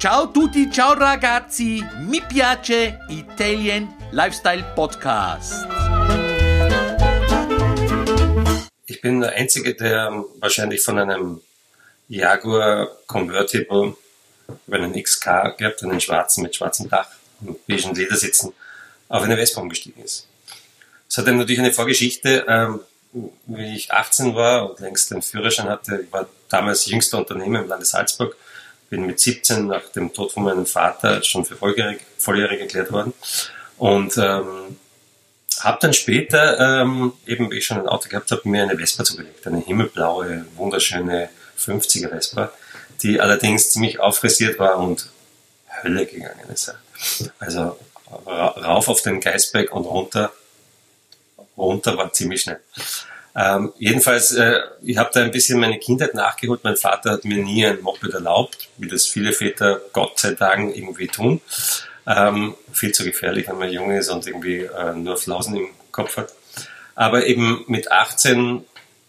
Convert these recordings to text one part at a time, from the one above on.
Ciao tutti, ciao ragazzi, mi piace Italian Lifestyle Podcast. Ich bin der Einzige, der wahrscheinlich von einem Jaguar Convertible über einen XK gehabt, einen schwarzen mit schwarzem Dach und beigen Ledersitzen, auf eine Vespa umgestiegen ist. Es hat natürlich eine Vorgeschichte, ähm, wie ich 18 war und längst den Führerschein hatte, ich war damals jüngster Unternehmer im Lande Salzburg, bin mit 17 nach dem Tod von meinem Vater schon für volljährig, volljährig erklärt worden und ähm, habe dann später, ähm, eben wie ich schon ein Auto gehabt habe, mir eine Vespa zugelegt, eine himmelblaue, wunderschöne 50er Vespa, die allerdings ziemlich auffrisiert war und Hölle gegangen ist. Also rauf auf den Geistberg und runter, runter war ziemlich schnell. Ähm, jedenfalls, äh, ich habe da ein bisschen meine Kindheit nachgeholt. Mein Vater hat mir nie ein Moped erlaubt, wie das viele Väter Gott sei Dank irgendwie tun. Ähm, viel zu gefährlich, wenn man jung ist und irgendwie äh, nur Flausen im Kopf hat. Aber eben mit 18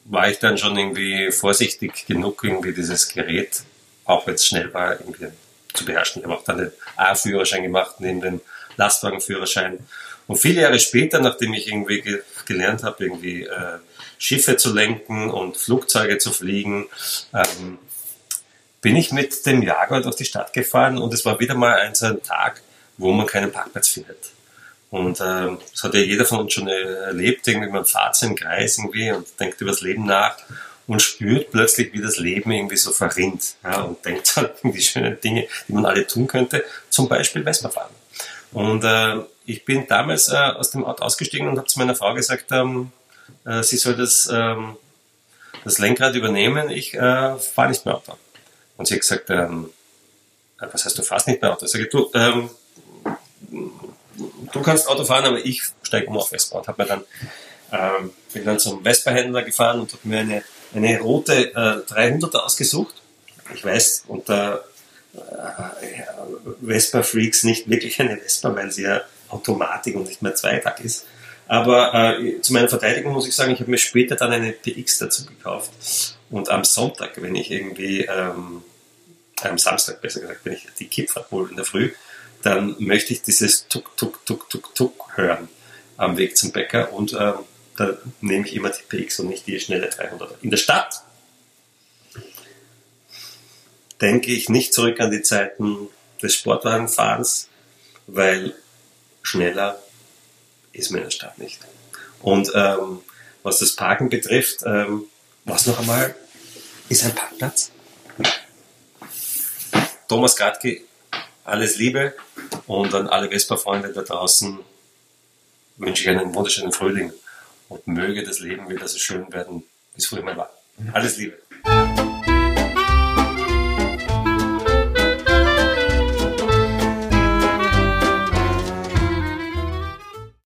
war ich dann schon irgendwie vorsichtig genug, irgendwie dieses Gerät, auch wenn es schnell war, irgendwie zu beherrschen. Ich habe auch dann den A-Führerschein gemacht, neben dem Lastwagenführerschein. Und viele Jahre später, nachdem ich irgendwie ge gelernt habe, irgendwie äh, Schiffe zu lenken und Flugzeuge zu fliegen, ähm, bin ich mit dem Jaguar durch die Stadt gefahren und es war wieder mal ein so ein Tag, wo man keinen Parkplatz findet. Und äh, das hat ja jeder von uns schon erlebt, irgendwie man fährt so im Kreis irgendwie und denkt über das Leben nach und spürt plötzlich, wie das Leben irgendwie so verrinnt ja, und denkt an die schönen Dinge, die man alle tun könnte, zum Beispiel Vespa fahren. Und äh, ich bin damals äh, aus dem Auto ausgestiegen und habe zu meiner Frau gesagt, ähm, äh, sie soll das, ähm, das Lenkrad übernehmen, ich äh, fahre nicht mehr Auto. Und sie hat gesagt, ähm, äh, was heißt, du fährst nicht mehr Auto? Ich sage, du, ähm, du kannst Auto fahren, aber ich steige um auf Vespa und mir dann ähm, bin dann zum Vespa-Händler gefahren und habe mir eine, eine rote äh, 300er ausgesucht. Ich weiß unter äh, Vespa-Freaks nicht wirklich eine Vespa, weil sie ja Automatik und nicht mehr Zweitakt ist. Aber äh, zu meiner Verteidigung muss ich sagen, ich habe mir später dann eine PX dazu gekauft. Und am Sonntag, wenn ich irgendwie, ähm, am Samstag besser gesagt, wenn ich die Kipfahrt hole in der Früh, dann möchte ich dieses Tuk, Tuk, Tuk, Tuk, Tuk hören am Weg zum Bäcker und ähm, da nehme ich immer die PX und nicht die schnelle 300er. In der Stadt denke ich nicht zurück an die Zeiten des Sportwagenfahrens, weil schneller ist man in der Stadt nicht. Und ähm, was das Parken betrifft, ähm, was noch einmal ist ein Parkplatz? Thomas Gradke, alles Liebe und an alle Vespa-Freunde da draußen wünsche ich einen wunderschönen Frühling und möge das Leben wieder so schön werden, wie es früher mal war. Alles Liebe.